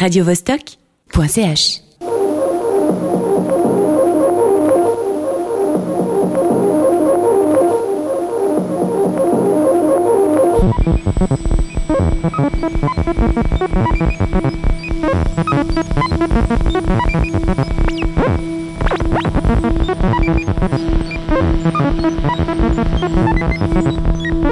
radiovostok.ch La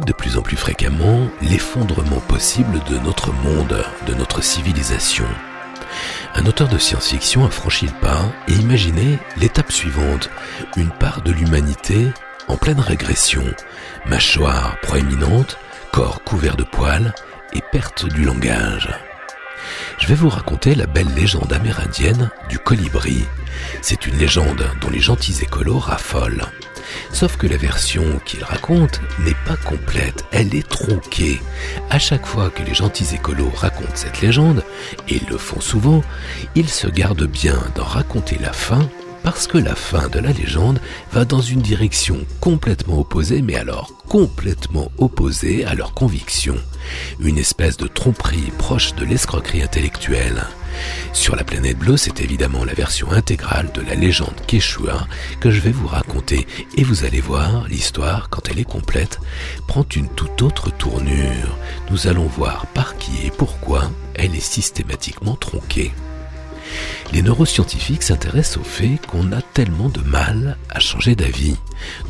de plus en plus fréquemment l'effondrement possible de notre monde, de notre civilisation. Un auteur de science-fiction a franchi le pas et imaginé l'étape suivante, une part de l'humanité en pleine régression, mâchoire proéminente, corps couvert de poils et perte du langage. Je vais vous raconter la belle légende amérindienne du colibri. C'est une légende dont les gentils écolos raffolent. Sauf que la version qu'il raconte n'est pas complète, elle est tronquée. À chaque fois que les gentils écolos racontent cette légende, et ils le font souvent, ils se gardent bien d'en raconter la fin parce que la fin de la légende va dans une direction complètement opposée, mais alors complètement opposée à leurs convictions. Une espèce de tromperie proche de l'escroquerie intellectuelle. Sur la planète bleue, c'est évidemment la version intégrale de la légende Quechua que je vais vous raconter et vous allez voir, l'histoire, quand elle est complète, prend une toute autre tournure. Nous allons voir par qui et pourquoi elle est systématiquement tronquée. Les neuroscientifiques s'intéressent au fait qu'on a tellement de mal à changer d'avis.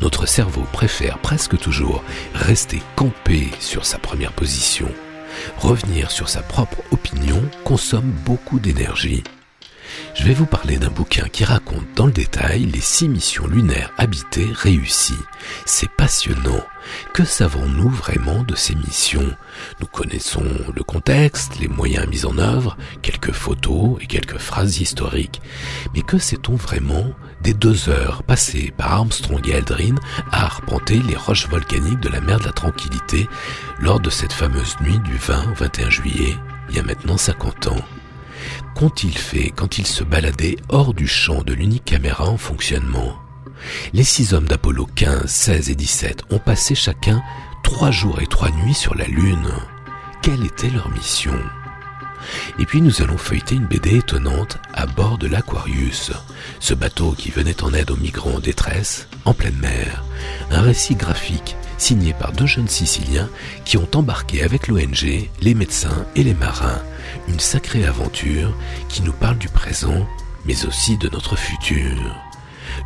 Notre cerveau préfère presque toujours rester campé sur sa première position. Revenir sur sa propre opinion consomme beaucoup d'énergie. Je vais vous parler d'un bouquin qui raconte dans le détail les six missions lunaires habitées réussies. C'est passionnant. Que savons-nous vraiment de ces missions? Nous connaissons le contexte, les moyens mis en œuvre, quelques photos et quelques phrases historiques. Mais que sait-on vraiment des deux heures passées par Armstrong et Aldrin à arpenter les roches volcaniques de la mer de la Tranquillité lors de cette fameuse nuit du 20 au 21 juillet, il y a maintenant 50 ans qu'ont-ils fait quand ils se baladaient hors du champ de l'unique caméra en fonctionnement? Les six hommes d'Apollo 15, 16 et 17 ont passé chacun trois jours et trois nuits sur la Lune. Quelle était leur mission? Et puis nous allons feuilleter une BD étonnante à bord de l'Aquarius, ce bateau qui venait en aide aux migrants en détresse en pleine mer. Un récit graphique signé par deux jeunes Siciliens qui ont embarqué avec l'ONG, les médecins et les marins. Une sacrée aventure qui nous parle du présent, mais aussi de notre futur.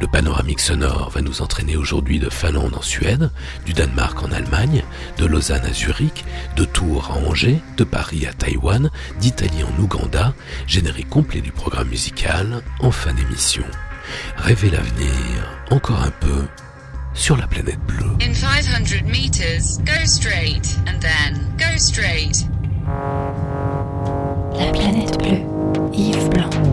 Le panoramique sonore va nous entraîner aujourd'hui de Finlande en Suède, du Danemark en Allemagne, de Lausanne à Zurich, de Tours à Angers, de Paris à Taïwan, d'Italie en Ouganda, générique complet du programme musical en fin d'émission. Rêver l'avenir, encore un peu, sur la planète bleue. In 500 meters, go straight and then go straight. La planète bleue, Yves Blanc.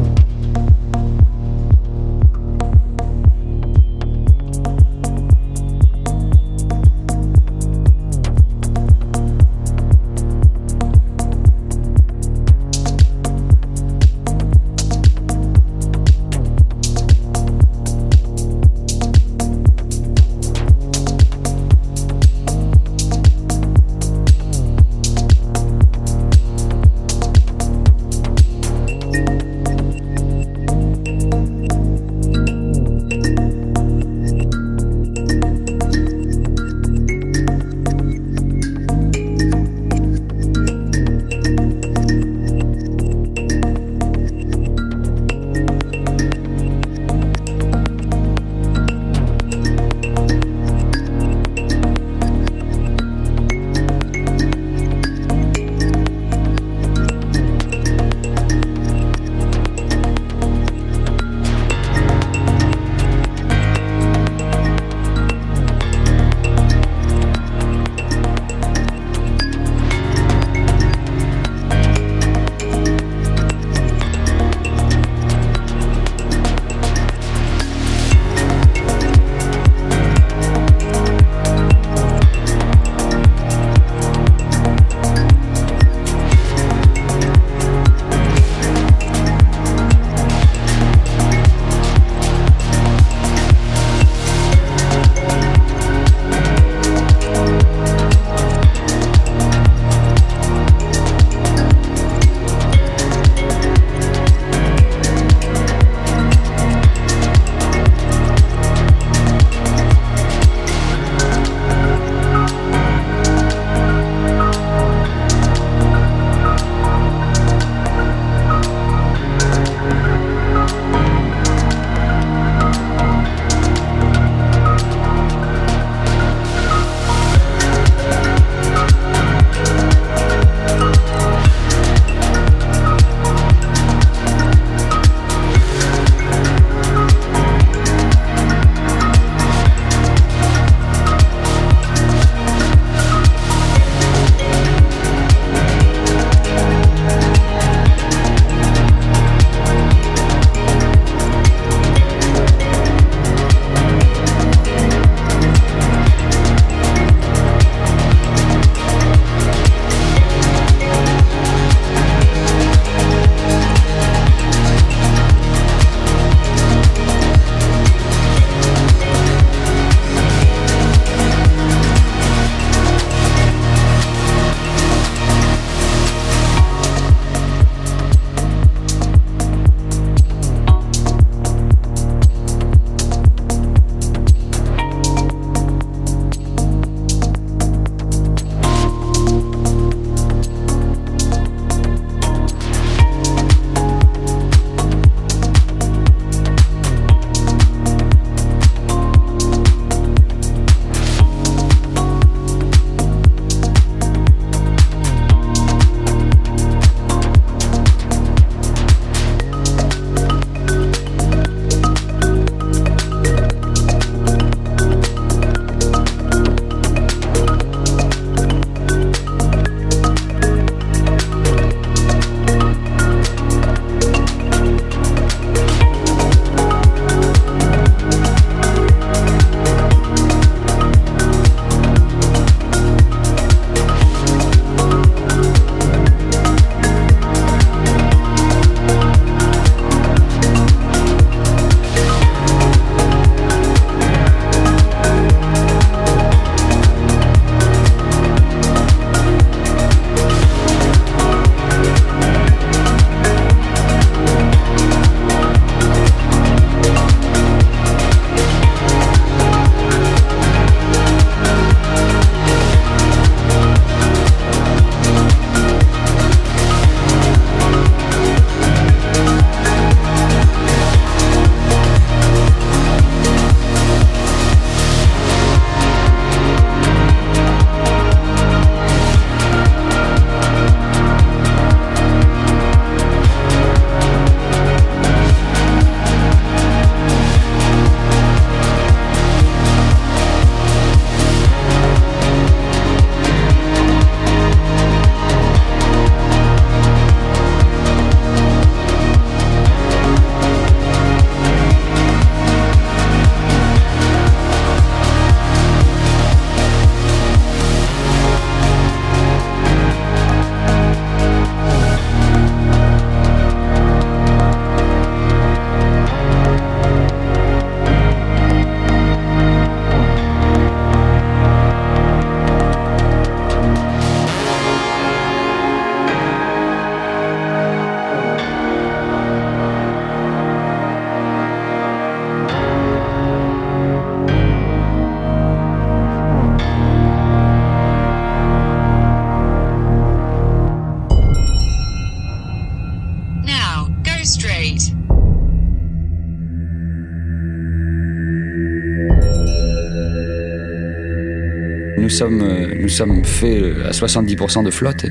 Sommes, euh, nous sommes faits euh, à 70% de flotte.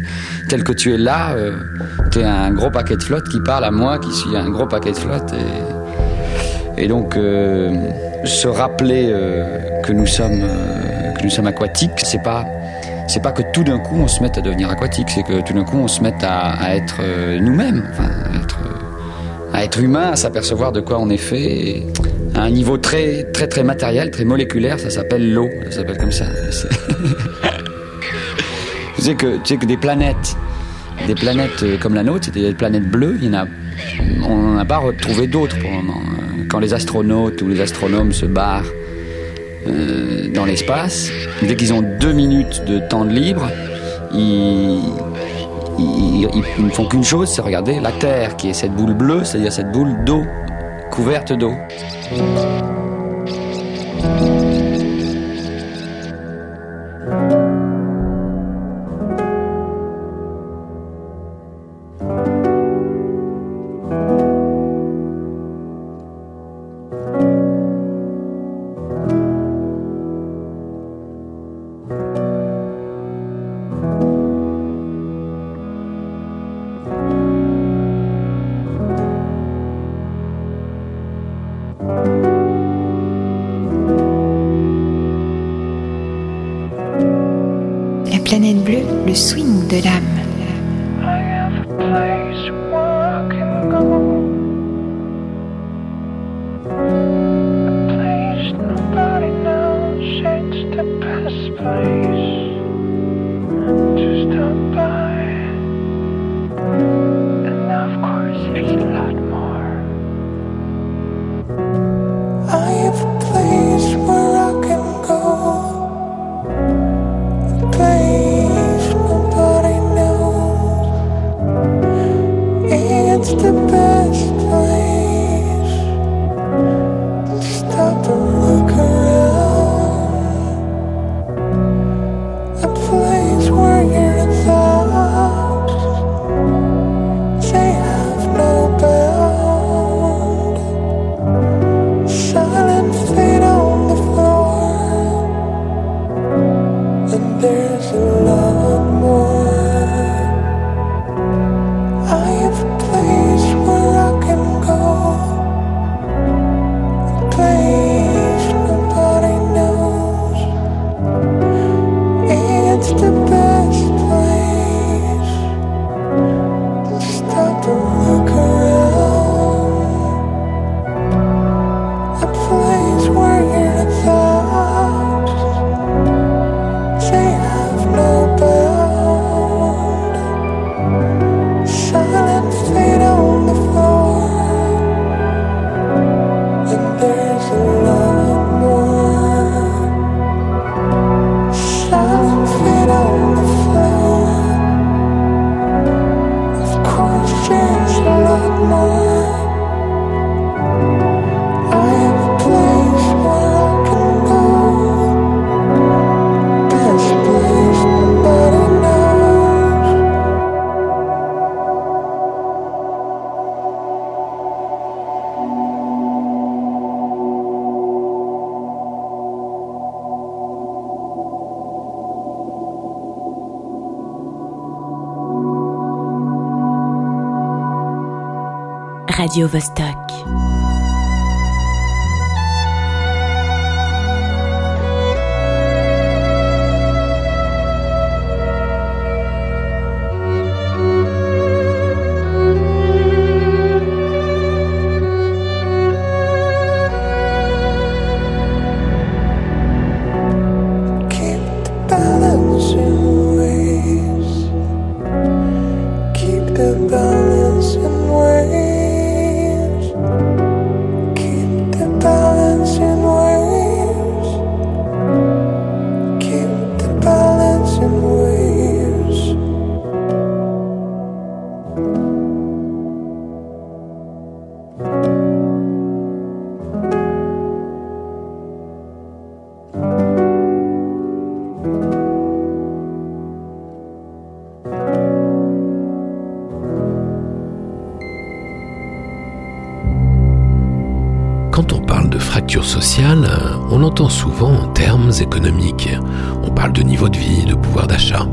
Tel que tu es là, tu es un gros paquet de flotte qui parle à moi, qui suis un gros paquet de flotte. Et, donc, euh, se rappeler euh, que nous sommes, euh, que nous sommes aquatiques, c'est pas, c'est pas que tout d'un coup on se mette à devenir aquatique, c'est que tout d'un coup on se mette à, être euh, nous-mêmes, à être, euh, humain, à s'apercevoir de quoi on est fait. Un niveau très, très, très matériel, très moléculaire, ça s'appelle l'eau, ça s'appelle comme ça. Tu sais que, tu sais que des planètes, des planètes euh, comme la nôtre, c'est des planètes bleues, il on n'en a pas retrouvé d'autres pour le moment. Euh, Quand les astronautes ou les astronomes se barrent euh, dans l'espace, dès qu'ils ont deux minutes de temps libre, ils ne font qu'une chose, c'est regarder la Terre, qui est cette boule bleue, c'est-à-dire cette boule d'eau, couverte d'eau. Música La planète bleue, le swing de l'âme. Radio Vostok. Souvent en termes économiques. On parle de niveau de vie, de pouvoir d'achat.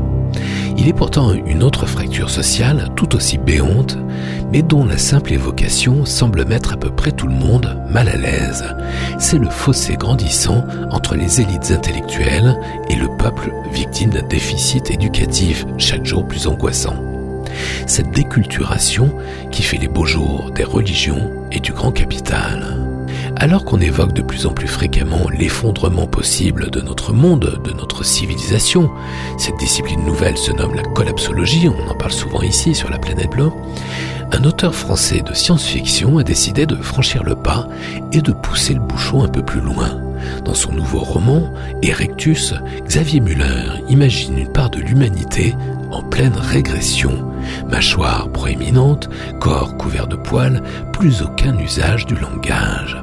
Il est pourtant une autre fracture sociale, tout aussi béante, mais dont la simple évocation semble mettre à peu près tout le monde mal à l'aise. C'est le fossé grandissant entre les élites intellectuelles et le peuple victime d'un déficit éducatif chaque jour plus angoissant. Cette déculturation qui fait les beaux jours des religions et du grand capital. Alors qu'on évoque de plus en plus fréquemment l'effondrement possible de notre monde, de notre civilisation, cette discipline nouvelle se nomme la collapsologie, on en parle souvent ici sur la planète bleue, un auteur français de science-fiction a décidé de franchir le pas et de pousser le bouchon un peu plus loin. Dans son nouveau roman, Erectus, Xavier Muller imagine une part de l'humanité en pleine régression. Mâchoire proéminente, corps couvert de poils, plus aucun usage du langage.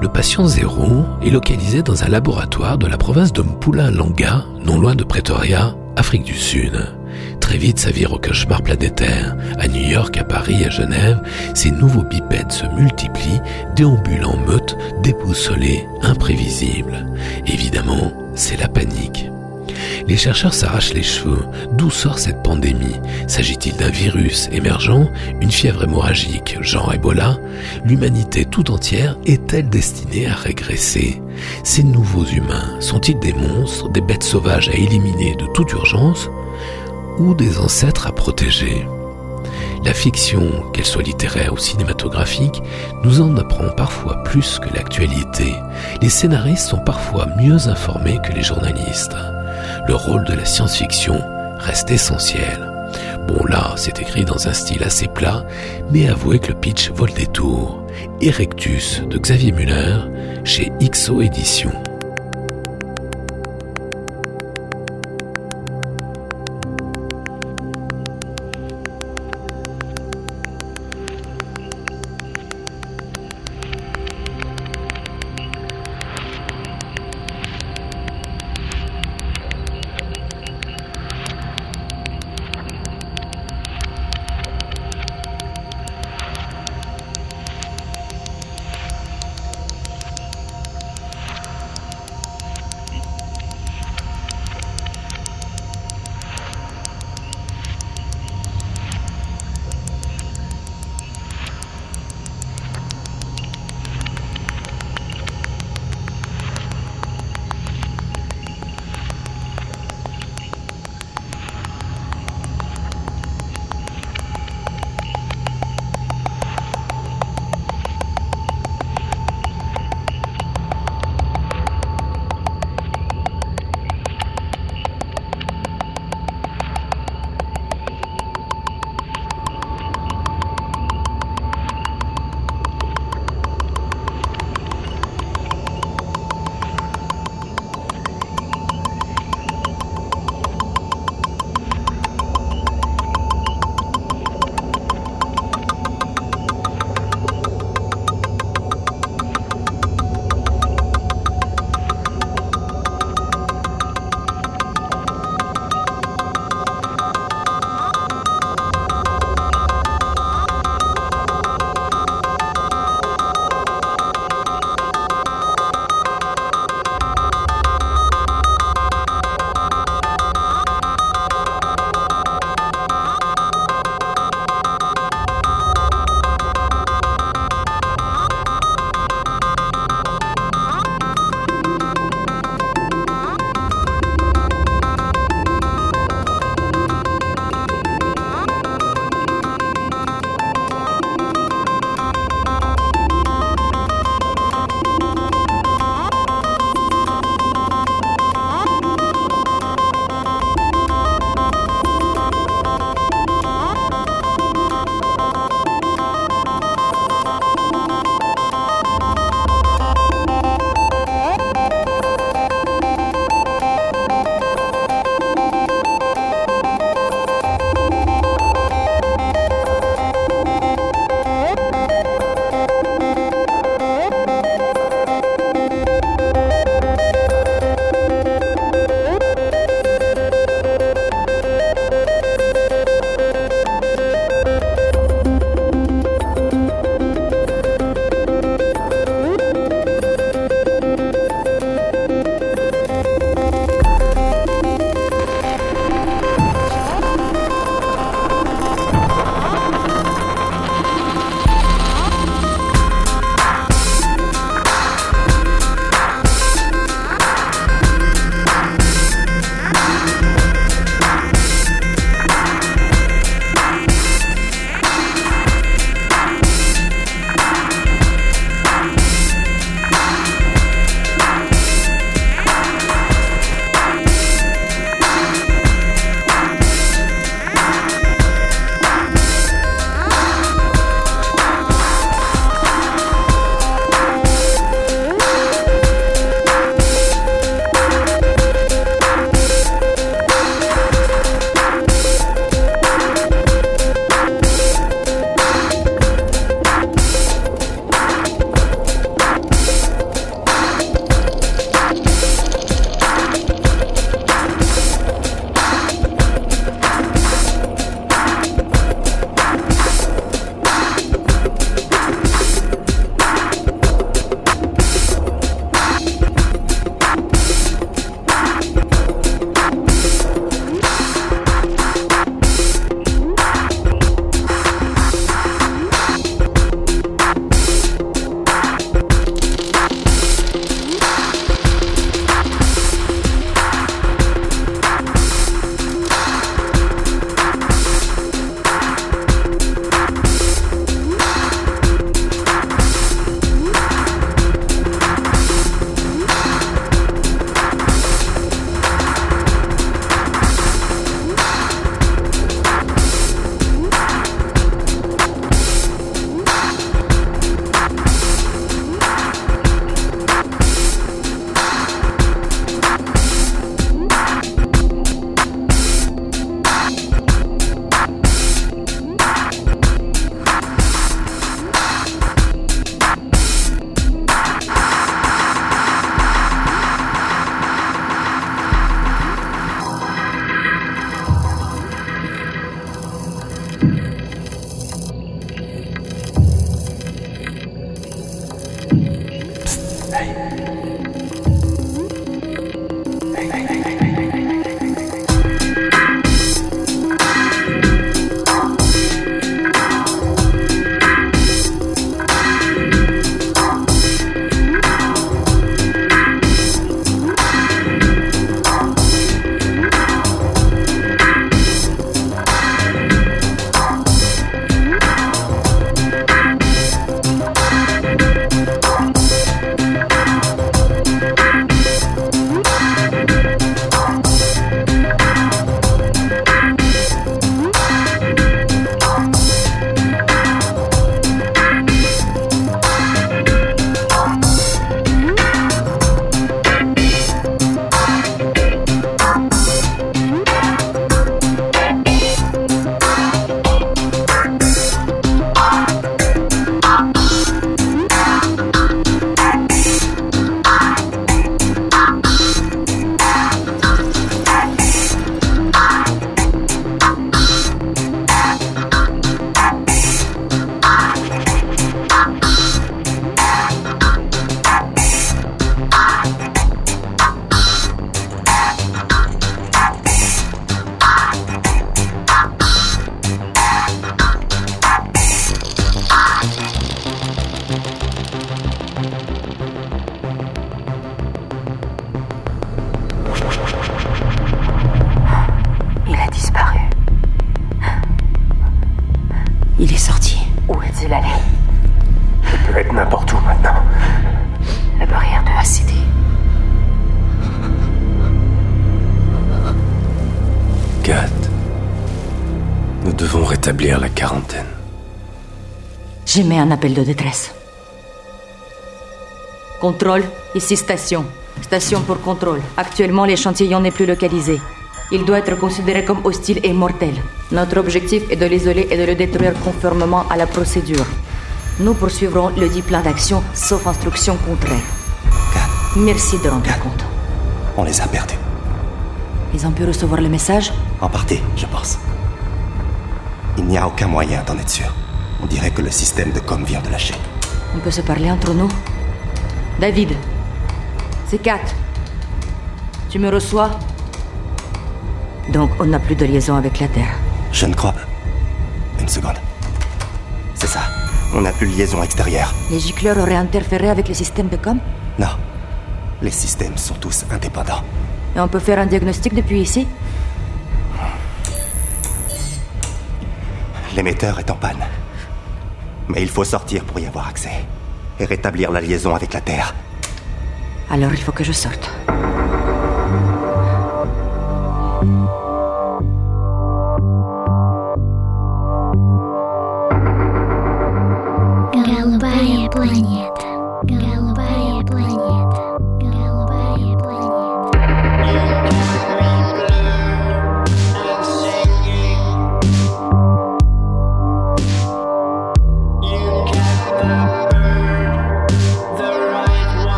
Le patient zéro est localisé dans un laboratoire de la province de Mpula-Langa, non loin de Pretoria, Afrique du Sud. Très vite, sa vie au cauchemar planétaire. À New York, à Paris, à Genève, ces nouveaux bipèdes se multiplient, déambulant en meute, déboussolés, imprévisibles. Évidemment, c'est la panique. Les chercheurs s'arrachent les cheveux. D'où sort cette pandémie? S'agit-il d'un virus émergent Une fièvre hémorragique, genre Ebola? L'humanité tout entière est-elle destinée à régresser? Ces nouveaux humains sont-ils des monstres, des bêtes sauvages à éliminer de toute urgence ou des ancêtres à protéger? La fiction, qu'elle soit littéraire ou cinématographique, nous en apprend parfois plus que l'actualité. Les scénaristes sont parfois mieux informés que les journalistes le rôle de la science-fiction reste essentiel. Bon là, c'est écrit dans un style assez plat, mais avouez que le pitch vole des tours. Erectus de Xavier Muller chez XO Éditions. Un appel de détresse. Contrôle, ici station. Station pour contrôle. Actuellement, l'échantillon n'est plus localisé. Il doit être considéré comme hostile et mortel. Notre objectif est de l'isoler et de le détruire conformément à la procédure. Nous poursuivrons le dit plan d'action, sauf instruction contraire. Kat, Merci de rendre compte. on les a perdus. Ils ont pu recevoir le message? En partie, je pense. Il n'y a aucun moyen d'en être sûr. On dirait que le système de com vient de lâcher. On peut se parler entre nous David, c'est Kat. Tu me reçois? Donc, on n'a plus de liaison avec la Terre. Je ne crois pas. Une seconde. C'est ça. On n'a plus de liaison extérieure. Les gicleurs auraient interféré avec le système de com? Non. Les systèmes sont tous indépendants. Et on peut faire un diagnostic depuis ici? L'émetteur est en panne. Mais il faut sortir pour y avoir accès. Et rétablir la liaison avec la Terre. Alors il faut que je sorte.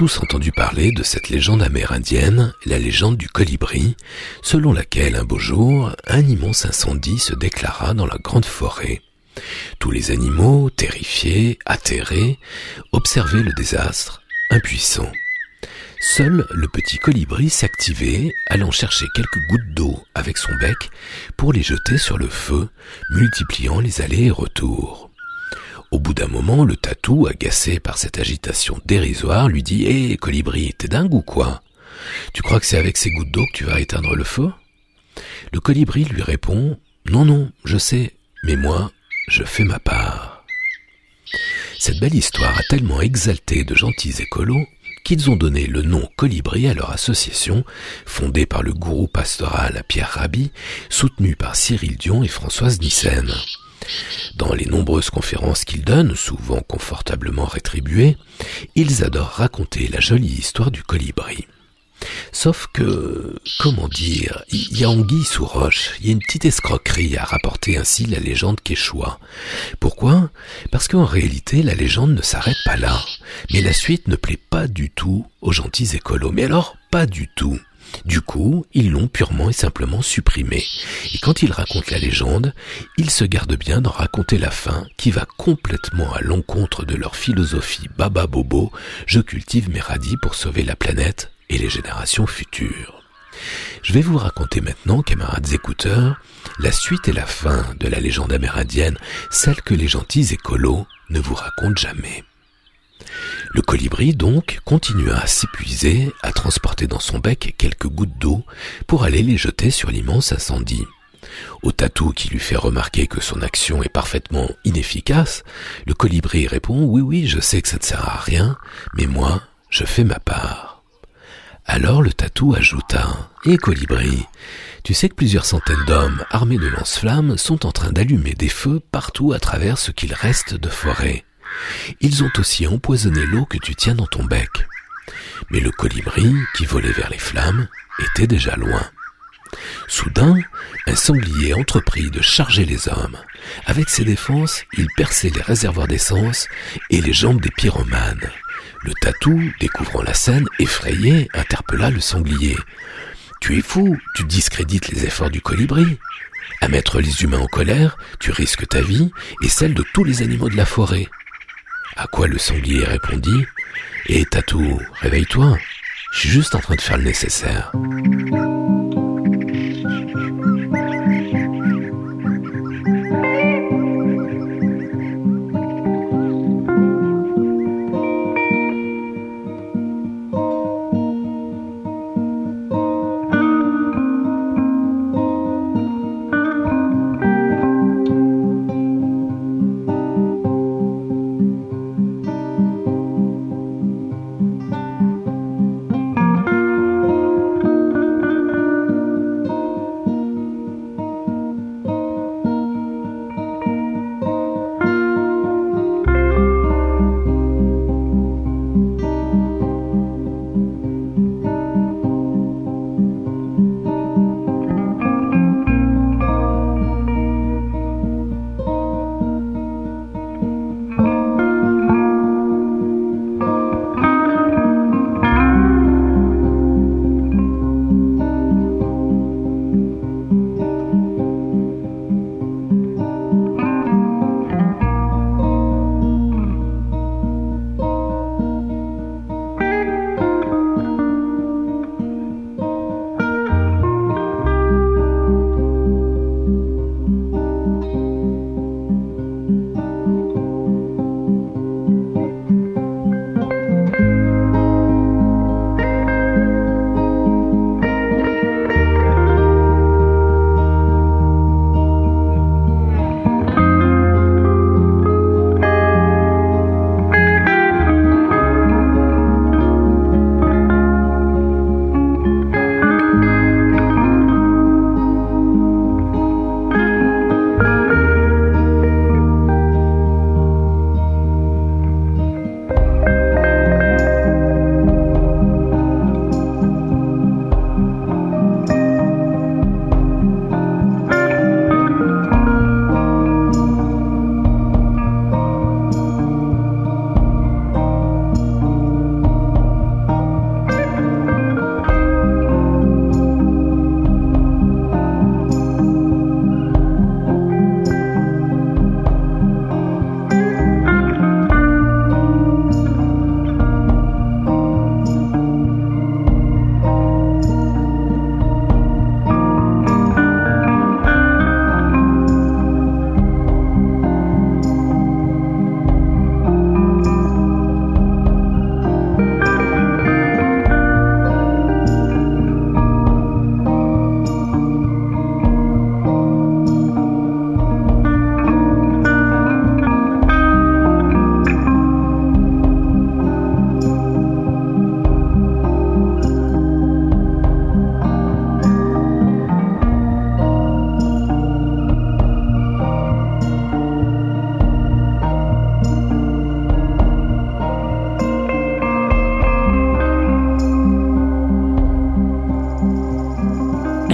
Tous entendu parler de cette légende amérindienne, la légende du colibri, selon laquelle un beau jour, un immense incendie se déclara dans la grande forêt. Tous les animaux, terrifiés, atterrés, observaient le désastre, impuissants. Seul le petit colibri s'activait, allant chercher quelques gouttes d'eau avec son bec pour les jeter sur le feu, multipliant les allers et retours. Bout d'un moment, le tatou, agacé par cette agitation dérisoire, lui dit Hé, colibri, t'es dingue ou quoi? Tu crois que c'est avec ces gouttes d'eau que tu vas éteindre le feu? Le colibri lui répond Non, non, je sais, mais moi, je fais ma part. Cette belle histoire a tellement exalté de gentils écolos qu'ils ont donné le nom Colibri à leur association, fondée par le gourou pastoral Pierre Rabhi, soutenu par Cyril Dion et Françoise Nissen. Dans les nombreuses conférences qu'ils donnent, souvent confortablement rétribuées, ils adorent raconter la jolie histoire du colibri. Sauf que, comment dire, il y a anguille sous roche, il y a une petite escroquerie à rapporter ainsi la légende qu'échoua. Pourquoi? Parce qu'en réalité, la légende ne s'arrête pas là. Mais la suite ne plaît pas du tout aux gentils écolos. Mais alors, pas du tout. Du coup, ils l'ont purement et simplement supprimé. Et quand ils racontent la légende, ils se gardent bien d'en raconter la fin, qui va complètement à l'encontre de leur philosophie baba bobo, je cultive mes radis pour sauver la planète et les générations futures. Je vais vous raconter maintenant, camarades écouteurs, la suite et la fin de la légende amérindienne, celle que les gentils écolos ne vous racontent jamais. Le colibri, donc, continua à s'épuiser, à transporter dans son bec quelques gouttes d'eau pour aller les jeter sur l'immense incendie. Au tatou qui lui fait remarquer que son action est parfaitement inefficace, le colibri répond Oui, oui, je sais que ça ne sert à rien, mais moi, je fais ma part. Alors le tatou ajouta Et colibri, tu sais que plusieurs centaines d'hommes armés de lance-flammes sont en train d'allumer des feux partout à travers ce qu'il reste de forêt. Ils ont aussi empoisonné l'eau que tu tiens dans ton bec. Mais le colibri, qui volait vers les flammes, était déjà loin. Soudain, un sanglier entreprit de charger les hommes. Avec ses défenses, il perçait les réservoirs d'essence et les jambes des pyromanes. Le tatou, découvrant la scène, effrayé, interpella le sanglier. Tu es fou, tu discrédites les efforts du colibri. À mettre les humains en colère, tu risques ta vie et celle de tous les animaux de la forêt. À quoi le sanglier répondit Eh Tatou, réveille-toi, je suis juste en train de faire le nécessaire.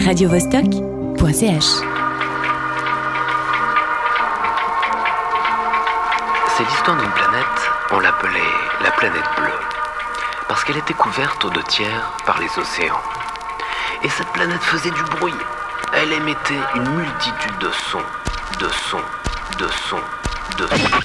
radiovostok.ch. C'est l'histoire d'une planète, on l'appelait la planète bleue, parce qu'elle était couverte aux deux tiers par les océans. Et cette planète faisait du bruit. Elle émettait une multitude de sons, de sons, de sons, de sons.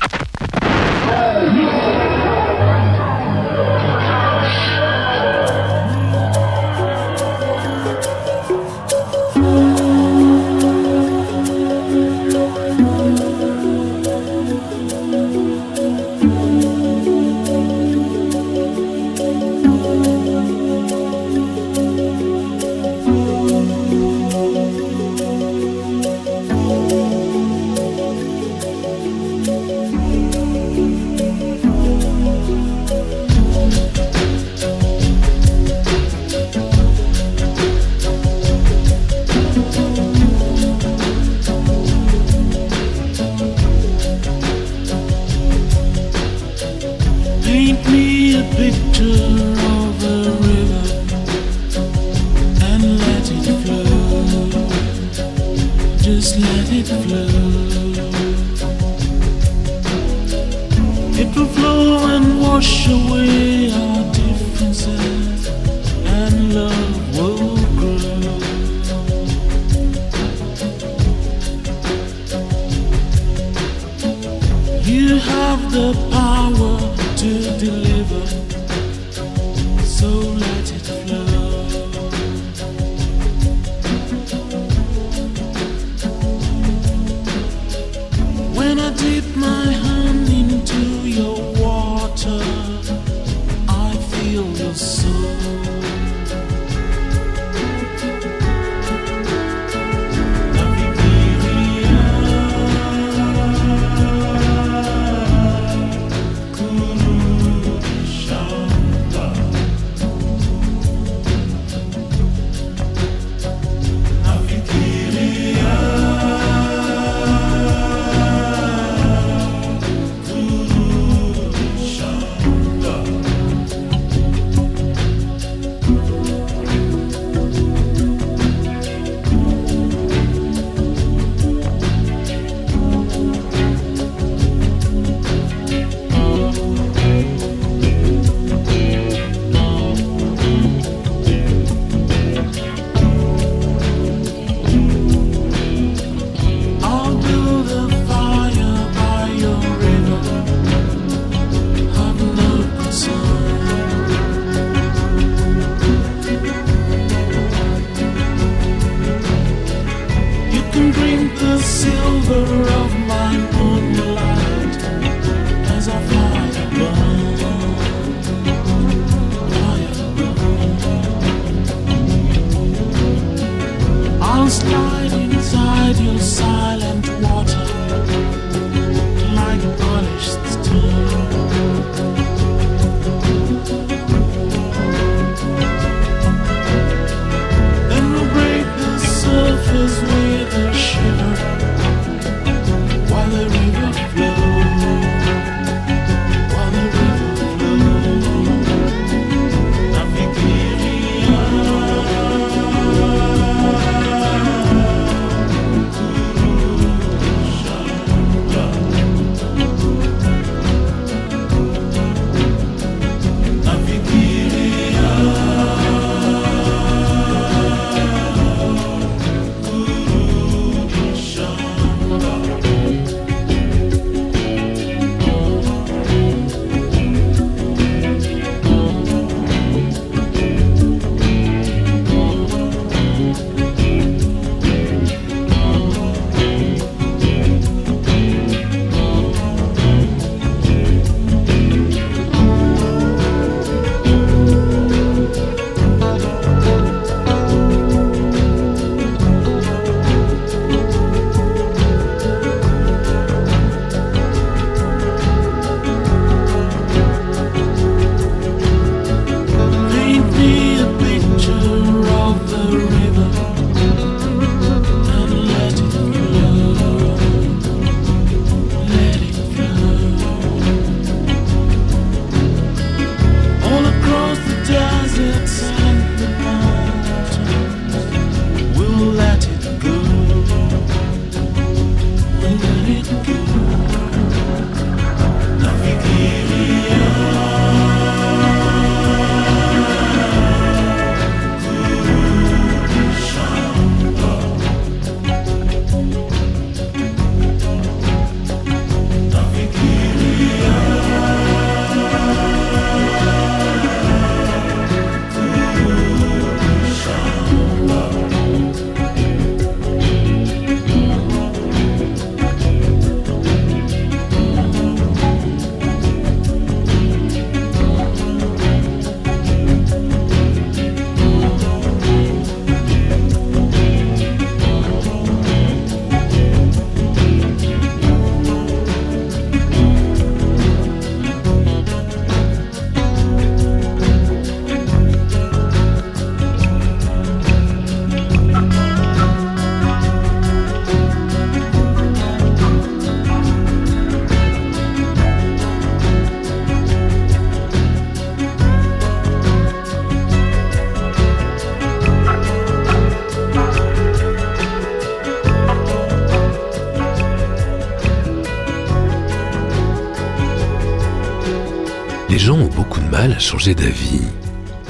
Changer d'avis.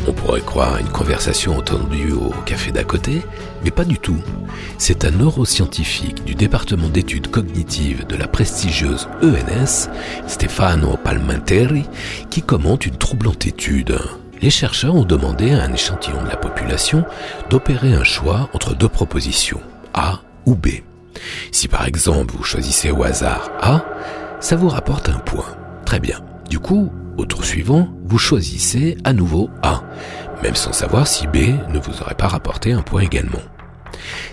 On pourrait croire une conversation entendue au café d'à côté, mais pas du tout. C'est un neuroscientifique du département d'études cognitives de la prestigieuse ENS, Stefano Palmenteri, qui commente une troublante étude. Les chercheurs ont demandé à un échantillon de la population d'opérer un choix entre deux propositions, A ou B. Si par exemple vous choisissez au hasard A, ça vous rapporte un point. Très bien. Du coup, au tour suivant, vous choisissez à nouveau A, même sans savoir si B ne vous aurait pas rapporté un point également.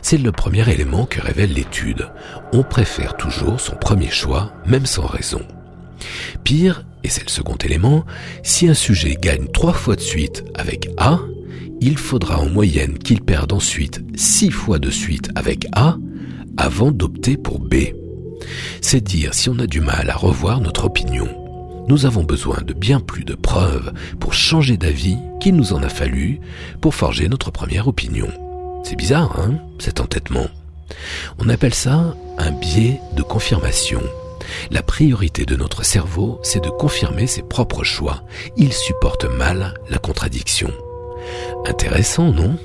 C'est le premier élément que révèle l'étude. On préfère toujours son premier choix, même sans raison. Pire, et c'est le second élément, si un sujet gagne trois fois de suite avec A, il faudra en moyenne qu'il perde ensuite six fois de suite avec A avant d'opter pour B. C'est dire si on a du mal à revoir notre opinion nous avons besoin de bien plus de preuves pour changer d'avis qu'il nous en a fallu pour forger notre première opinion. C'est bizarre, hein, cet entêtement. On appelle ça un biais de confirmation. La priorité de notre cerveau, c'est de confirmer ses propres choix. Il supporte mal la contradiction. Intéressant, non?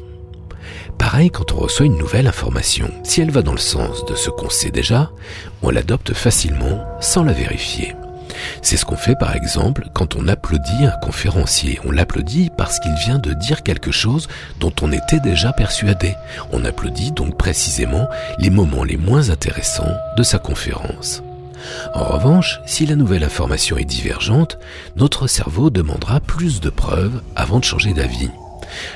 Pareil quand on reçoit une nouvelle information. Si elle va dans le sens de ce qu'on sait déjà, on l'adopte facilement sans la vérifier. C'est ce qu'on fait par exemple quand on applaudit un conférencier. On l'applaudit parce qu'il vient de dire quelque chose dont on était déjà persuadé. On applaudit donc précisément les moments les moins intéressants de sa conférence. En revanche, si la nouvelle information est divergente, notre cerveau demandera plus de preuves avant de changer d'avis.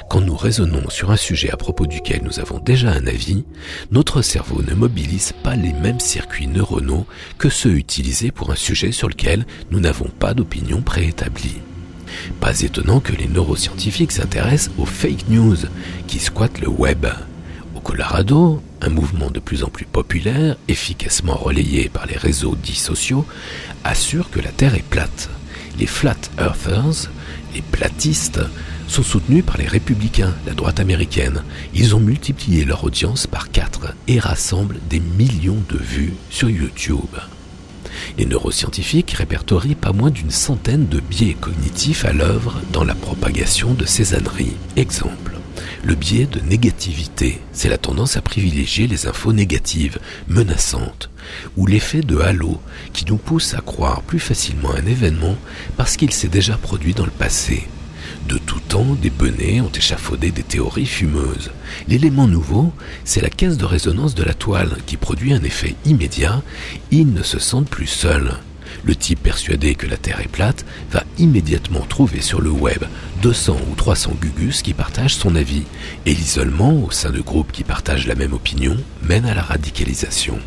Quand nous raisonnons sur un sujet à propos duquel nous avons déjà un avis, notre cerveau ne mobilise pas les mêmes circuits neuronaux que ceux utilisés pour un sujet sur lequel nous n'avons pas d'opinion préétablie. Pas étonnant que les neuroscientifiques s'intéressent aux fake news qui squattent le web. Au Colorado, un mouvement de plus en plus populaire, efficacement relayé par les réseaux dits sociaux, assure que la Terre est plate. Les flat earthers, les platistes, sont soutenus par les républicains, la droite américaine. Ils ont multiplié leur audience par quatre et rassemblent des millions de vues sur YouTube. Les neuroscientifiques répertorient pas moins d'une centaine de biais cognitifs à l'œuvre dans la propagation de ces âneries. Exemple. Le biais de négativité, c'est la tendance à privilégier les infos négatives, menaçantes, ou l'effet de halo, qui nous pousse à croire plus facilement un événement parce qu'il s'est déjà produit dans le passé. De tout temps, des benets ont échafaudé des théories fumeuses. L'élément nouveau, c'est la caisse de résonance de la toile qui produit un effet immédiat. Ils ne se sentent plus seuls. Le type persuadé que la Terre est plate va immédiatement trouver sur le web 200 ou 300 gugus qui partagent son avis, et l'isolement au sein de groupes qui partagent la même opinion mène à la radicalisation.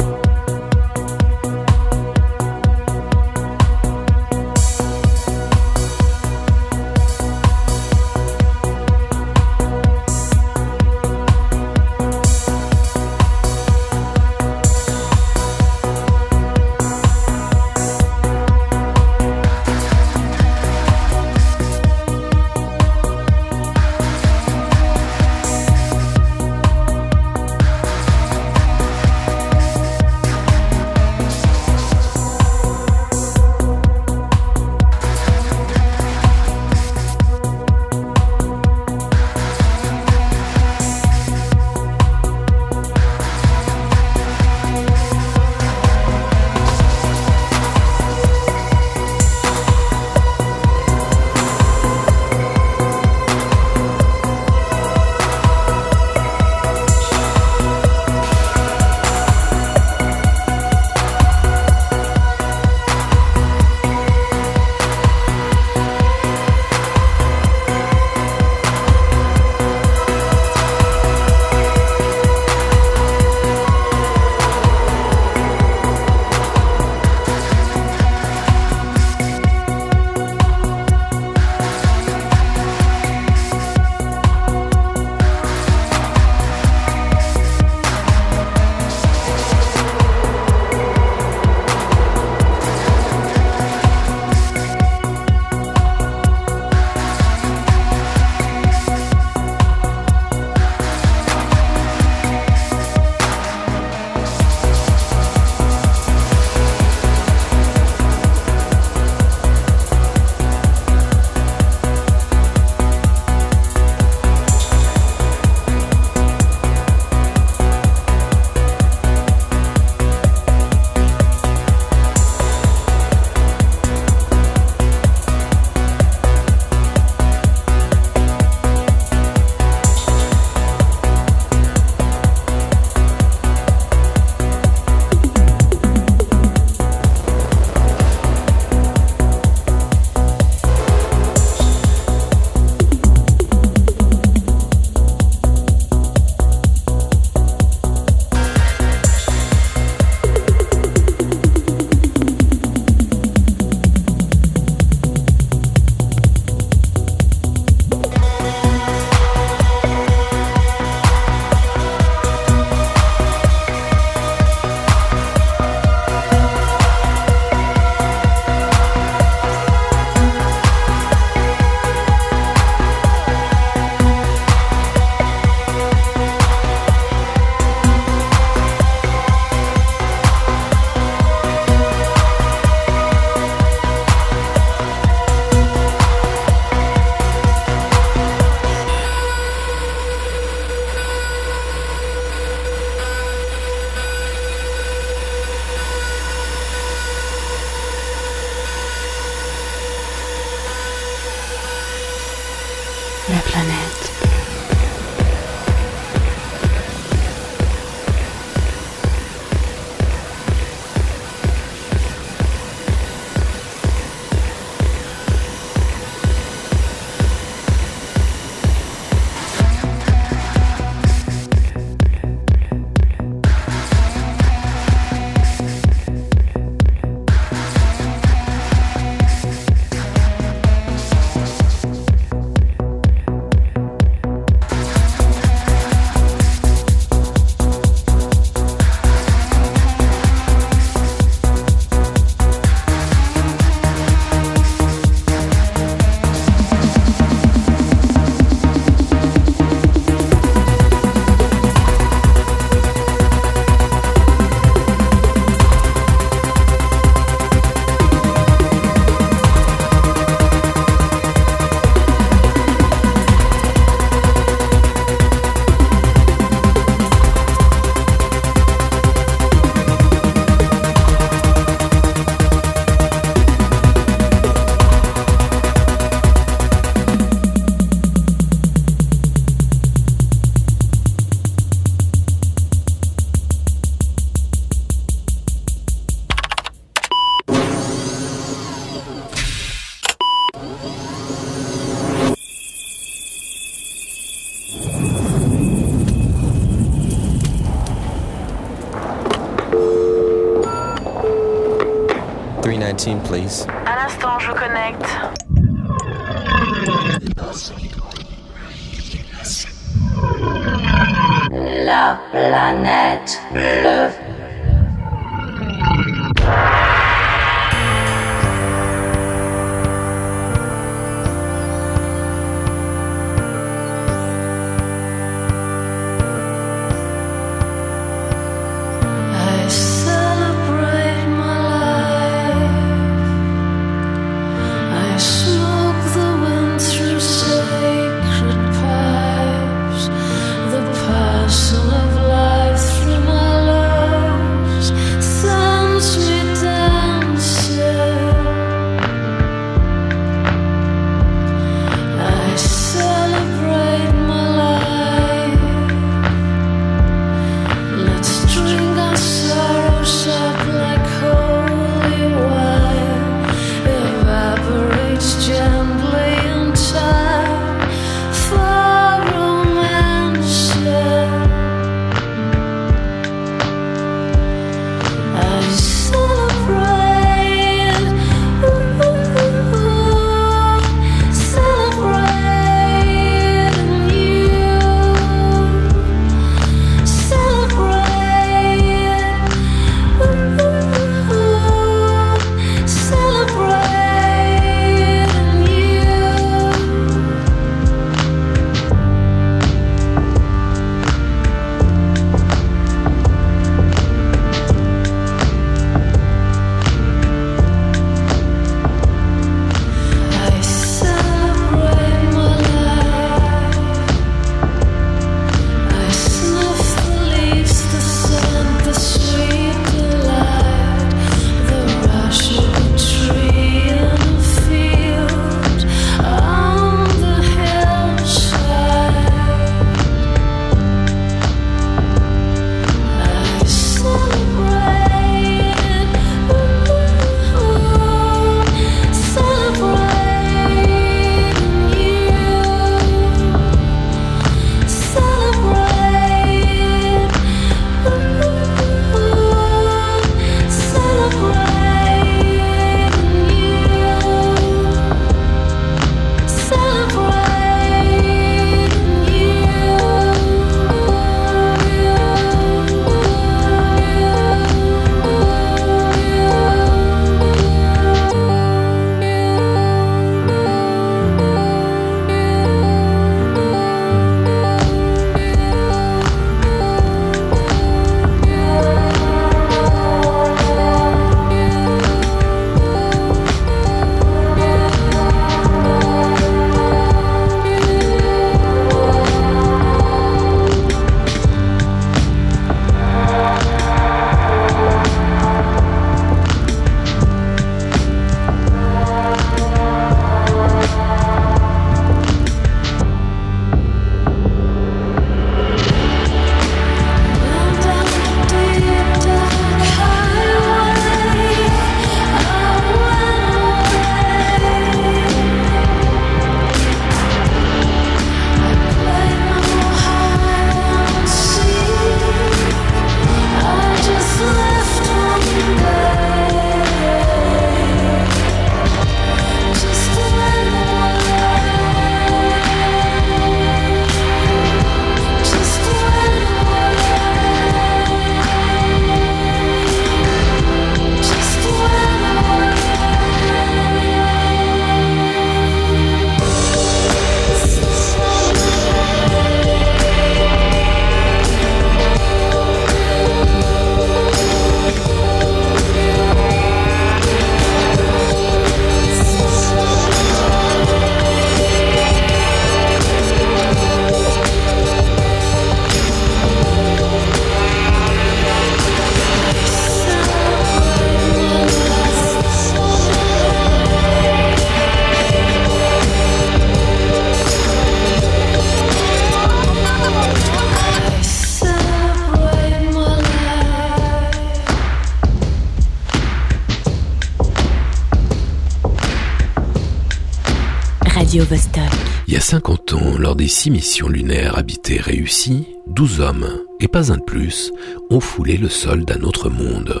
Il y a 50 ans, lors des six missions lunaires habitées réussies, 12 hommes, et pas un de plus, ont foulé le sol d'un autre monde.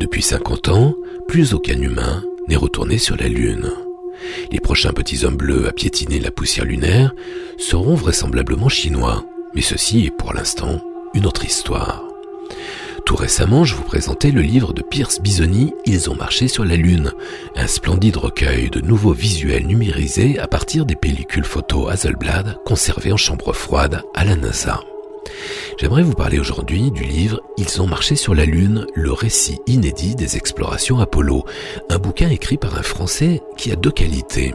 Depuis 50 ans, plus aucun humain n'est retourné sur la Lune. Les prochains petits hommes bleus à piétiner la poussière lunaire seront vraisemblablement chinois, mais ceci est pour l'instant une autre histoire. Tout récemment, je vous présentais le livre de Pierce Bisoni, Ils ont marché sur la Lune, un splendide recueil de nouveaux visuels numérisés à partir des pellicules photo Hasselblad conservées en chambre froide à la NASA. J'aimerais vous parler aujourd'hui du livre Ils ont marché sur la Lune, le récit inédit des explorations Apollo, un bouquin écrit par un Français qui a deux qualités.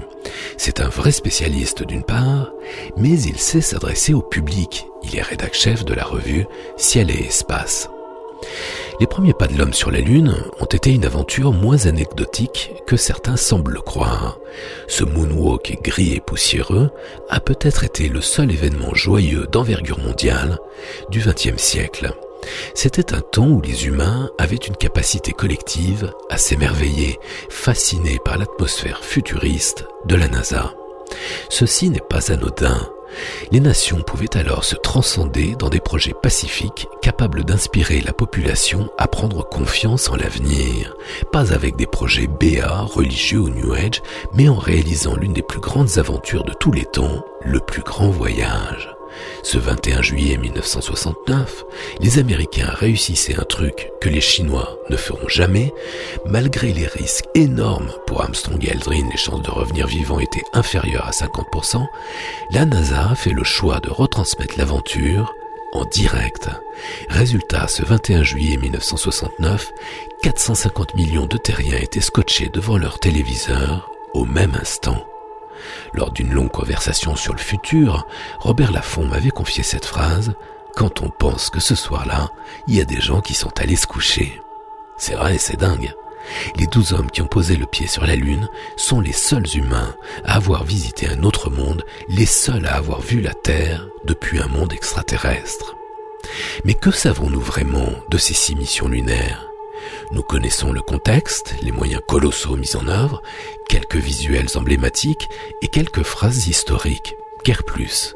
C'est un vrai spécialiste d'une part, mais il sait s'adresser au public. Il est rédac chef de la revue Ciel et Espace. Les premiers pas de l'homme sur la Lune ont été une aventure moins anecdotique que certains semblent le croire. Ce moonwalk gris et poussiéreux a peut-être été le seul événement joyeux d'envergure mondiale du XXe siècle. C'était un temps où les humains avaient une capacité collective à s'émerveiller, fascinés par l'atmosphère futuriste de la NASA. Ceci n'est pas anodin. Les nations pouvaient alors se transcender dans des projets pacifiques capables d'inspirer la population à prendre confiance en l'avenir, pas avec des projets BA, religieux ou New Age, mais en réalisant l'une des plus grandes aventures de tous les temps, le plus grand voyage. Ce 21 juillet 1969, les Américains réussissaient un truc que les Chinois ne feront jamais, malgré les risques énormes pour Armstrong et Aldrin, les chances de revenir vivants étaient inférieures à 50%, la NASA a fait le choix de retransmettre l'aventure en direct. Résultat, ce 21 juillet 1969, 450 millions de terriens étaient scotchés devant leur téléviseur au même instant. Lors d'une longue conversation sur le futur, Robert Laffont m'avait confié cette phrase Quand on pense que ce soir-là, il y a des gens qui sont allés se coucher. C'est vrai, c'est dingue. Les douze hommes qui ont posé le pied sur la Lune sont les seuls humains à avoir visité un autre monde, les seuls à avoir vu la Terre depuis un monde extraterrestre. Mais que savons-nous vraiment de ces six missions lunaires? Nous connaissons le contexte, les moyens colossaux mis en œuvre, quelques visuels emblématiques et quelques phrases historiques, guère plus.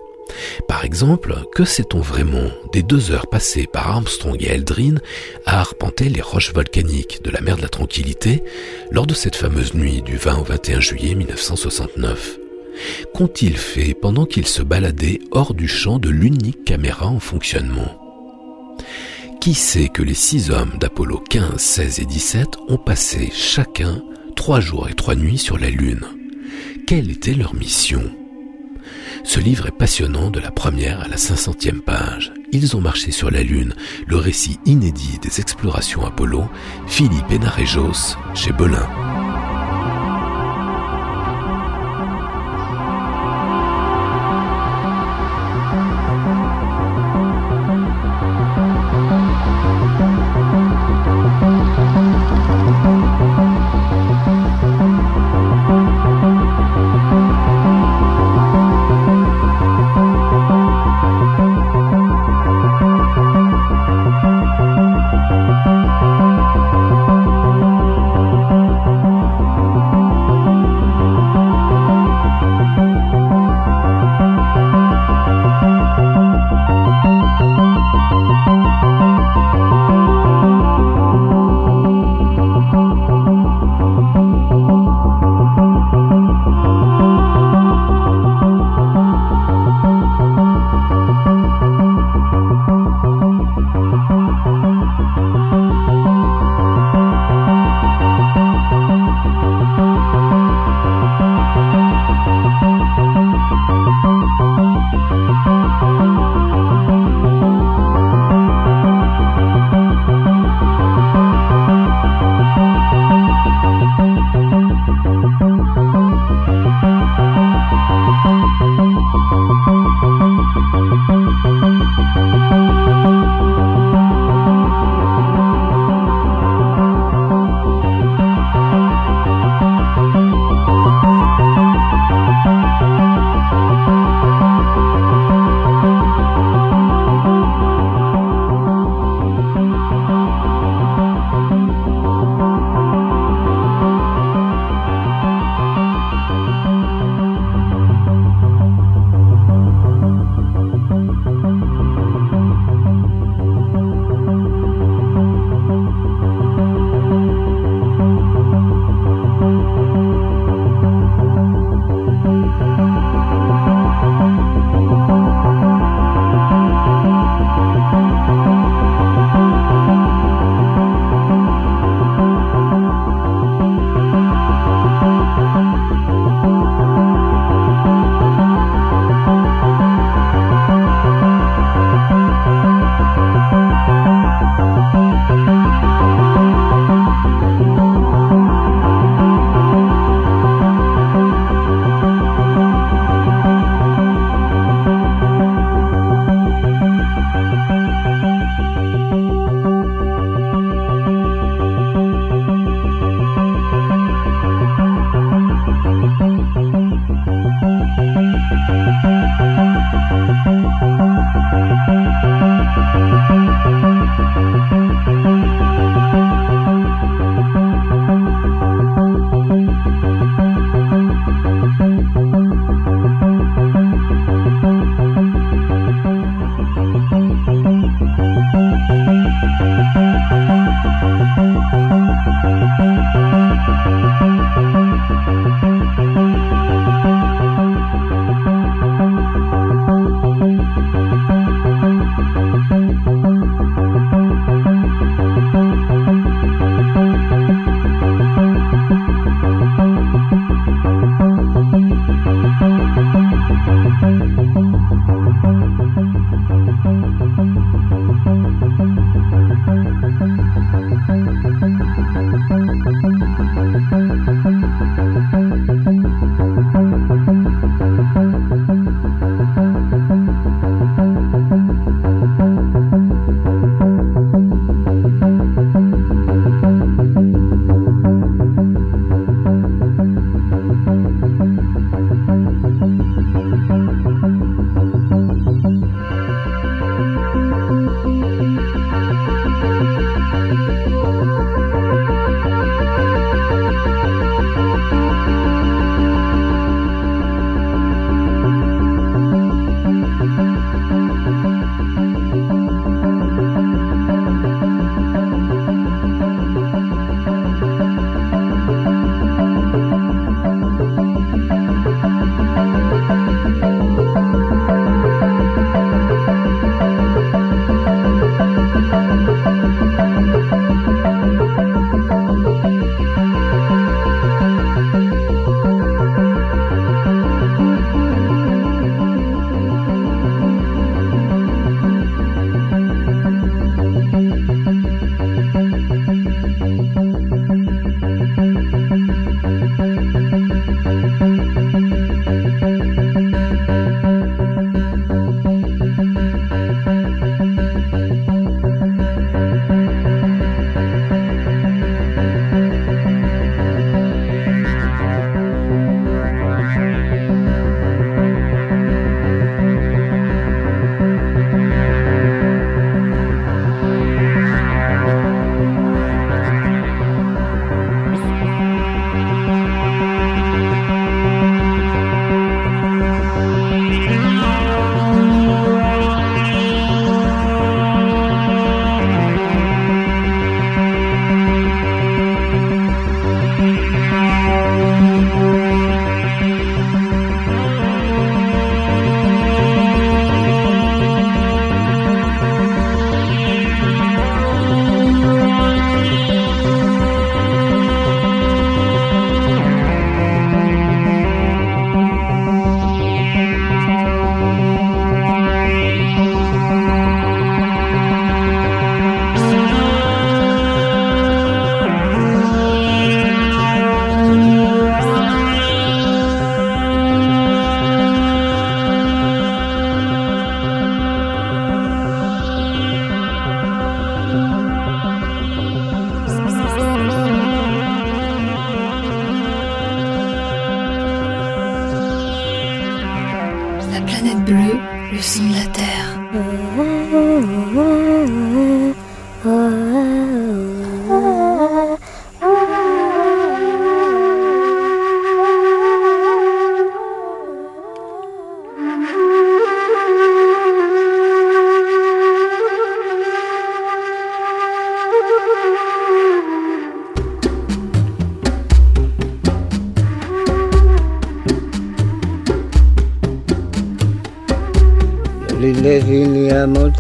Par exemple, que sait-on vraiment des deux heures passées par Armstrong et Aldrin à arpenter les roches volcaniques de la mer de la Tranquillité lors de cette fameuse nuit du 20 au 21 juillet 1969 Qu'ont-ils fait pendant qu'ils se baladaient hors du champ de l'unique caméra en fonctionnement? Qui sait que les six hommes d'Apollo 15, 16 et 17 ont passé chacun trois jours et trois nuits sur la Lune? Quelle était leur mission? Ce livre est passionnant de la première à la 500e page. Ils ont marché sur la Lune, le récit inédit des explorations Apollo, Philippe Enarejos chez Belin.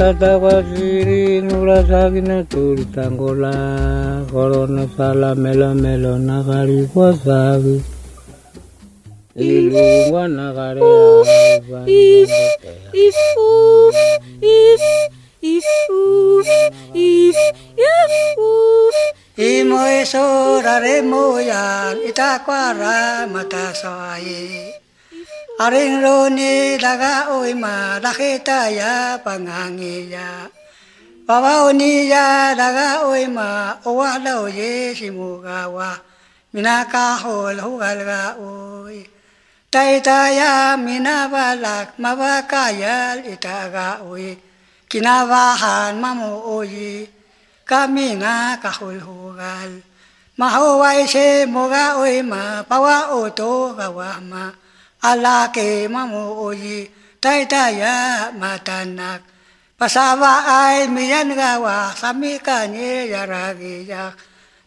tatawasiri nurasakina turi tangola korona sala melo melo nakari wasagi taya pangange ya Baba oni ya daga oima owa lao ye shimuga wa. Mina ka hol hugalga oi. Taita ya mina balak mabakayal itaga oi. Kinabahan mamu oyi kami nga kahul hugal. Mahowai se moga oima pawa oto gawa ma ala ke mamu oyi Taitaya matanak. Pasawa ay miyan gawa sami kanye yaragiyak.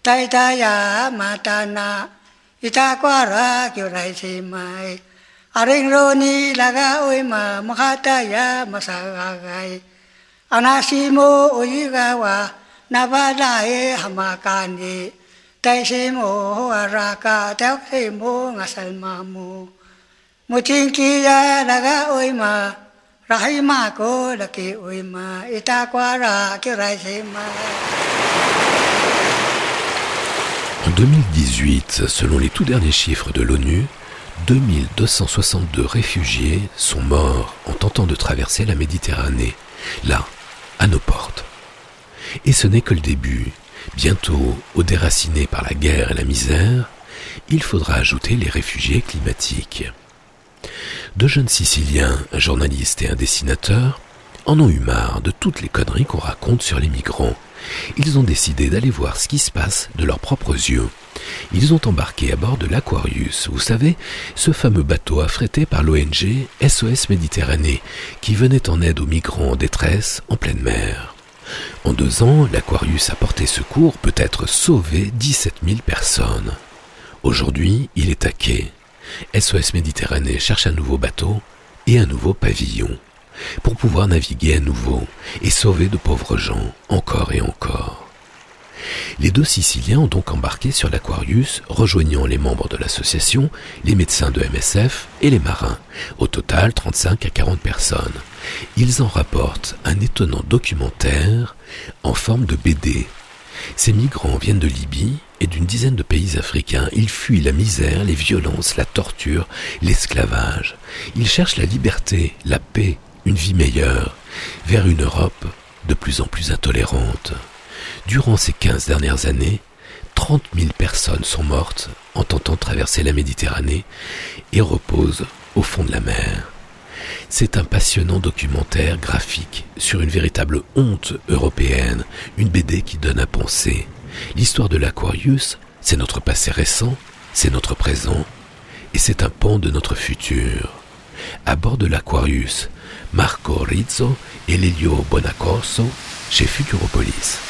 Taitaya matana. Itakwara kyuray si may. Aring roni laga uy ma makataya masagagay. Anasimo uyigawa nabalae hamakani. Taisimo araka teoksimo ngasalmamu. Rahima ko. En 2018, selon les tout derniers chiffres de l'ONU, 2262 réfugiés sont morts en tentant de traverser la Méditerranée, là, à nos portes. Et ce n'est que le début. Bientôt, aux déracinés par la guerre et la misère, il faudra ajouter les réfugiés climatiques. Deux jeunes Siciliens, un journaliste et un dessinateur, en ont eu marre de toutes les conneries qu'on raconte sur les migrants. Ils ont décidé d'aller voir ce qui se passe de leurs propres yeux. Ils ont embarqué à bord de l'Aquarius, vous savez, ce fameux bateau affrété par l'ONG SOS Méditerranée, qui venait en aide aux migrants en détresse en pleine mer. En deux ans, l'Aquarius a porté secours, peut-être sauvé 17 000 personnes. Aujourd'hui, il est quai. SOS Méditerranée cherche un nouveau bateau et un nouveau pavillon pour pouvoir naviguer à nouveau et sauver de pauvres gens encore et encore. Les deux Siciliens ont donc embarqué sur l'Aquarius, rejoignant les membres de l'association, les médecins de MSF et les marins, au total 35 à 40 personnes. Ils en rapportent un étonnant documentaire en forme de BD. Ces migrants viennent de Libye et d'une dizaine de pays africains. Ils fuient la misère, les violences, la torture, l'esclavage. Ils cherchent la liberté, la paix, une vie meilleure, vers une Europe de plus en plus intolérante. Durant ces 15 dernières années, 30 000 personnes sont mortes en tentant de traverser la Méditerranée et reposent au fond de la mer. C'est un passionnant documentaire graphique sur une véritable honte européenne, une BD qui donne à penser. L'histoire de l'Aquarius, c'est notre passé récent, c'est notre présent, et c'est un pan de notre futur. À bord de l'Aquarius, Marco Rizzo et Lelio Bonacorso chez Futuropolis.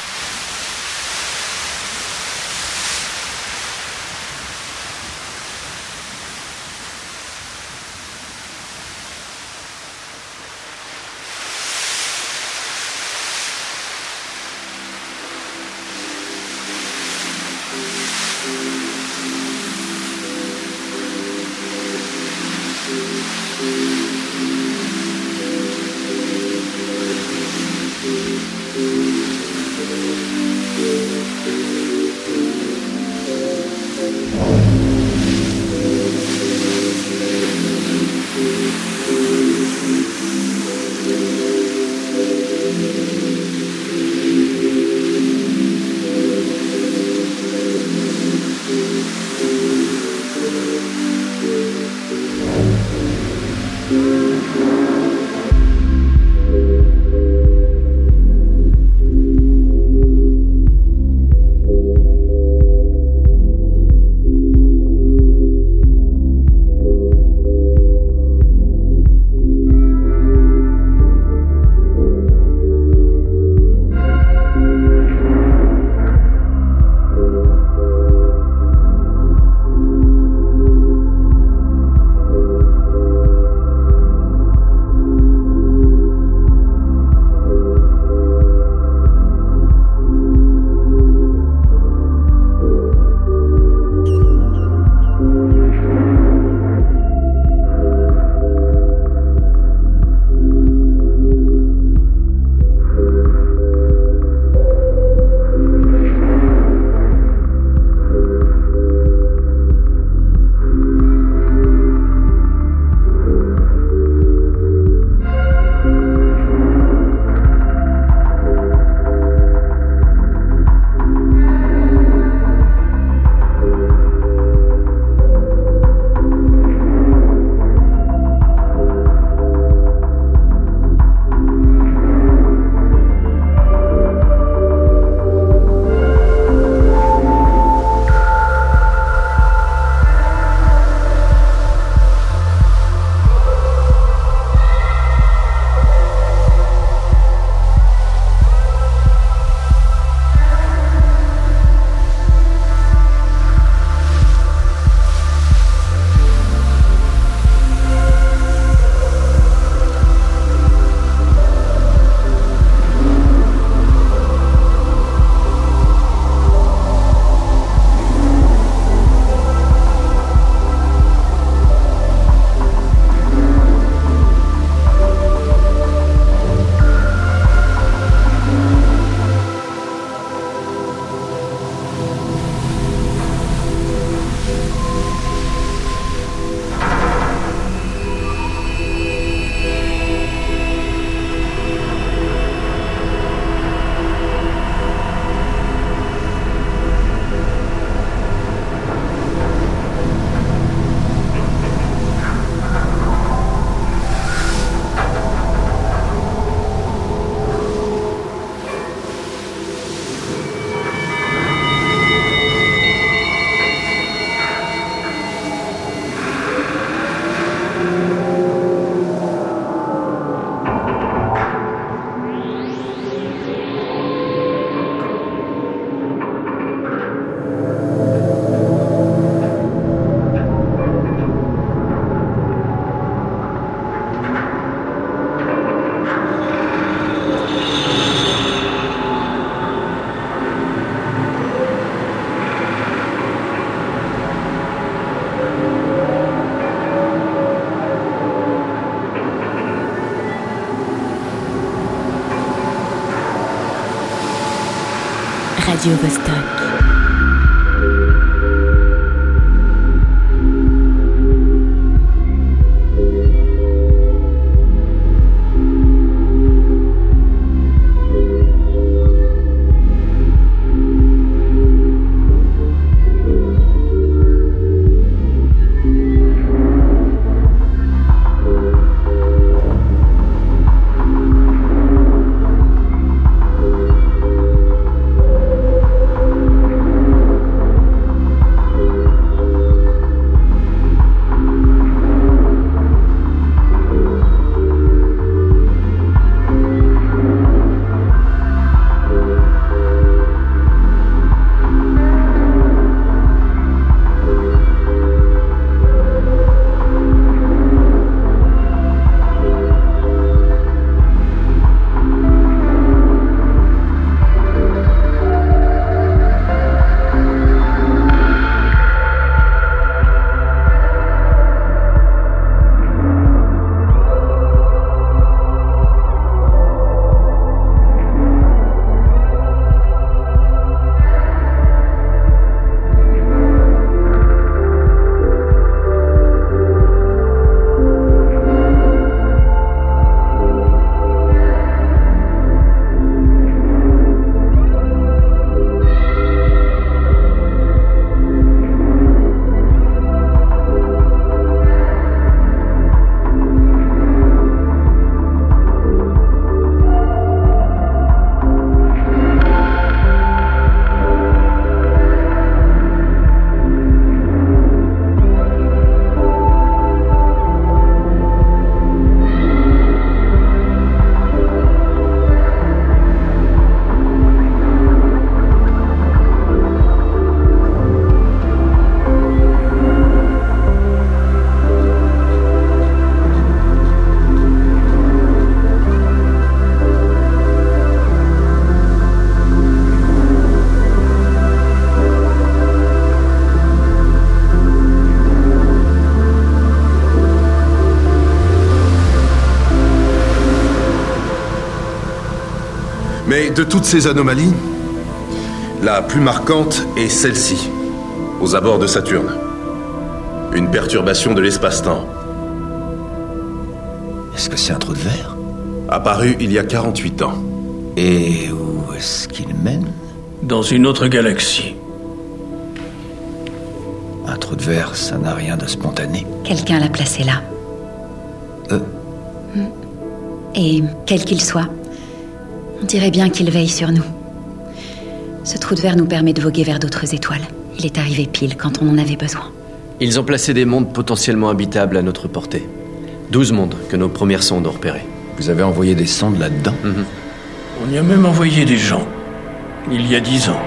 Radio Vostok. Mais de toutes ces anomalies, la plus marquante est celle-ci, aux abords de Saturne. Une perturbation de l'espace-temps. Est-ce que c'est un trou de verre? Apparu il y a 48 ans. Et où est-ce qu'il mène? Dans une autre galaxie. Un trou de verre, ça n'a rien de spontané. Quelqu'un l'a placé là. Euh Hmm. Et quel qu'il soit, on dirait bien qu'il veille sur nous. Ce trou de verre nous permet de voguer vers d'autres étoiles. Il est arrivé pile quand on en avait besoin. Ils ont placé des mondes potentiellement habitables à notre portée. 12 mondes que nos premières sondes ont repérés. Vous avez envoyé des sondes là-dedans? On y a même envoyé des gens. Il y a dix ans.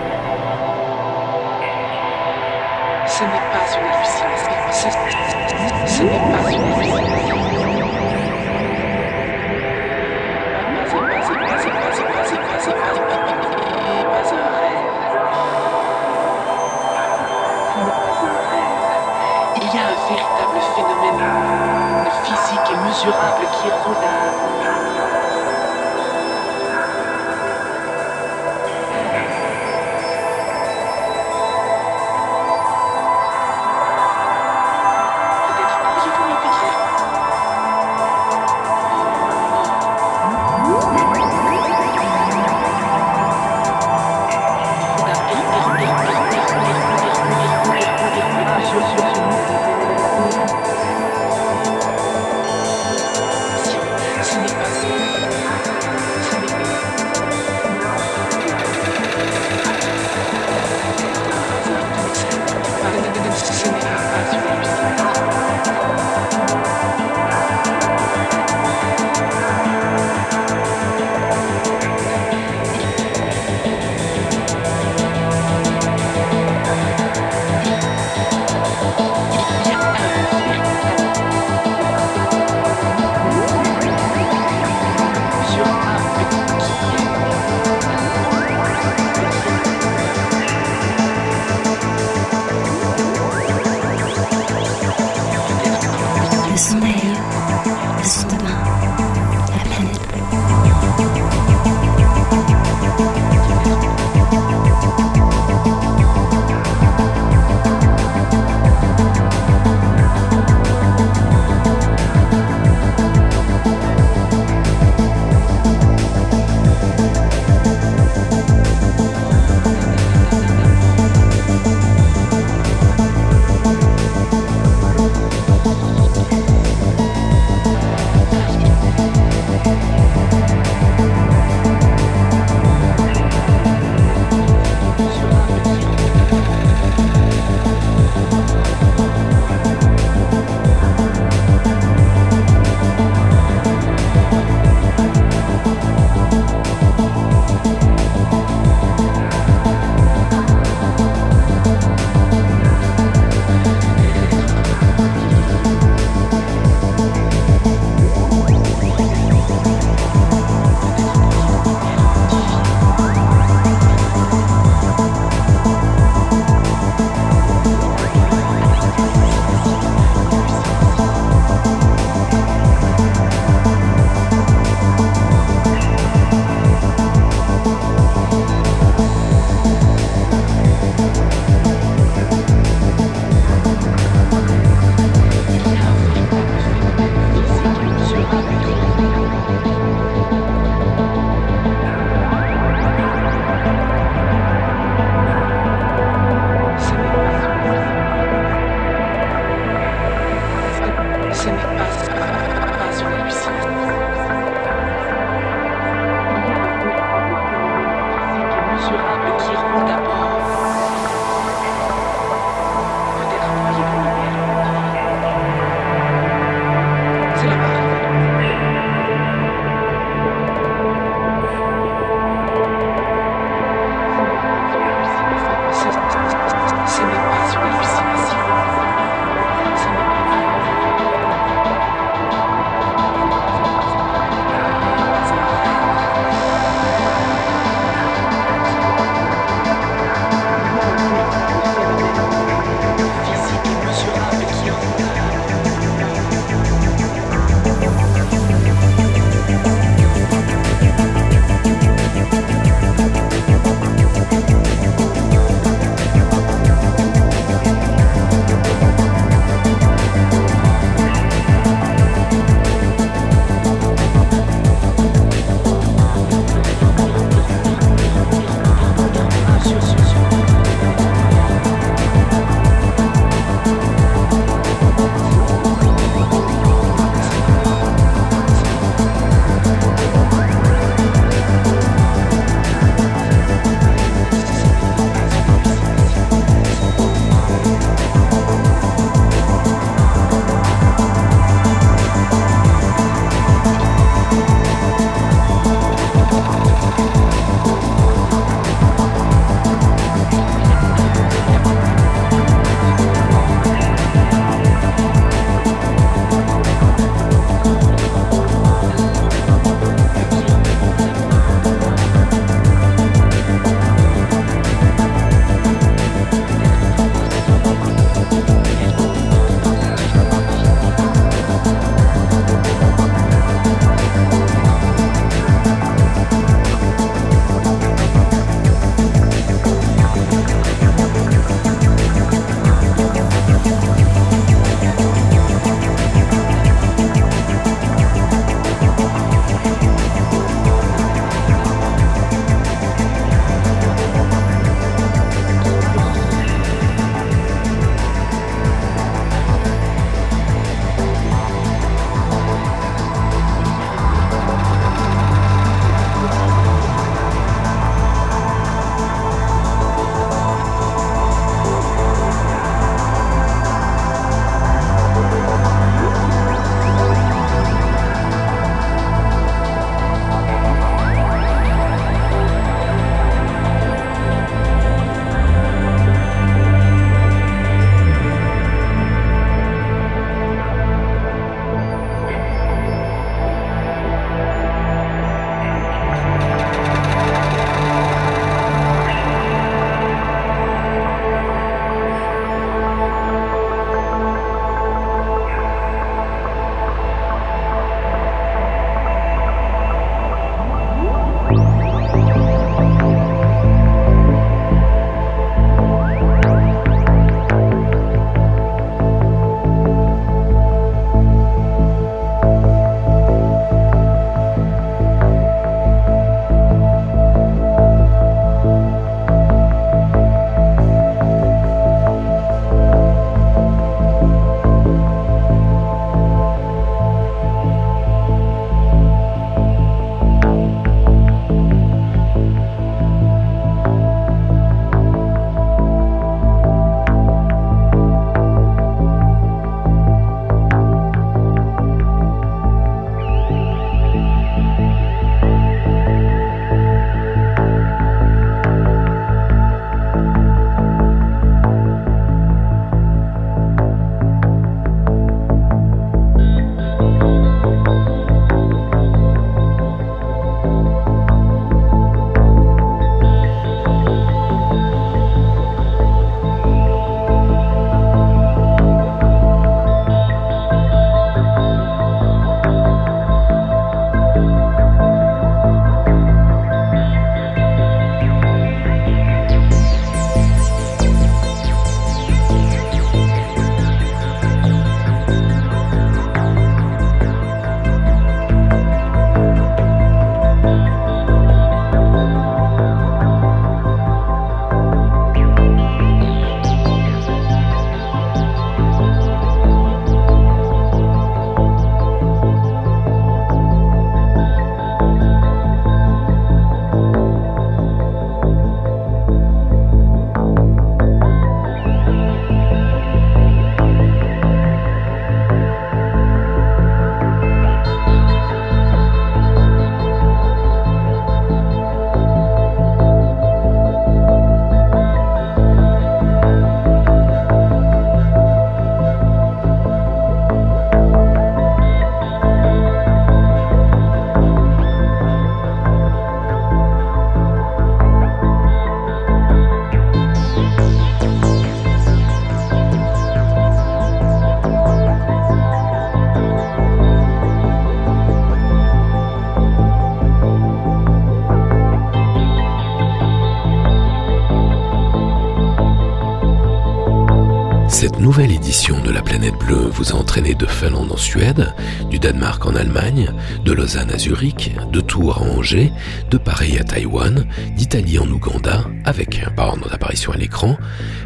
Édition de La Planète Bleue vous a entraîné de Finlande en Suède, du Danemark en Allemagne, de Lausanne à Zurich, de Tours à Angers, de Paris à Taïwan, d'Italie en Ouganda, avec, par ordre d'apparition à l'écran,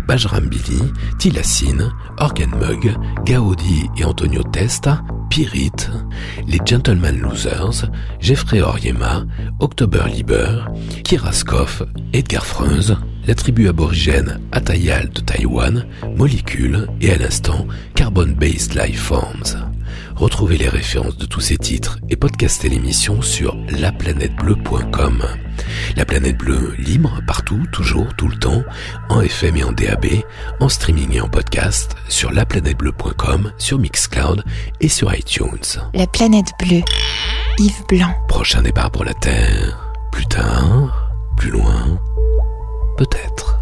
Bajram Billy, Tilassine, Organ Mug, Gaudi et Antonio Testa, Pirit, les Gentleman Losers, Jeffrey Oriema, October Lieber, Kiraskov, Edgar Freunz, la tribu aborigène Atayal de Taïwan, Molécule et à l'instant Carbon Based Life Forms. Retrouvez les références de tous ces titres et podcastez l'émission sur laplanètebleu.com. La planète bleue libre partout, toujours, tout le temps, en FM et en DAB, en streaming et en podcast, sur laplanètebleu.com, sur Mixcloud et sur iTunes. La planète bleue. Yves Blanc. Prochain départ pour la Terre. Plus tard, plus loin, peut-être.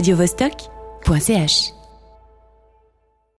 radiovostok.ch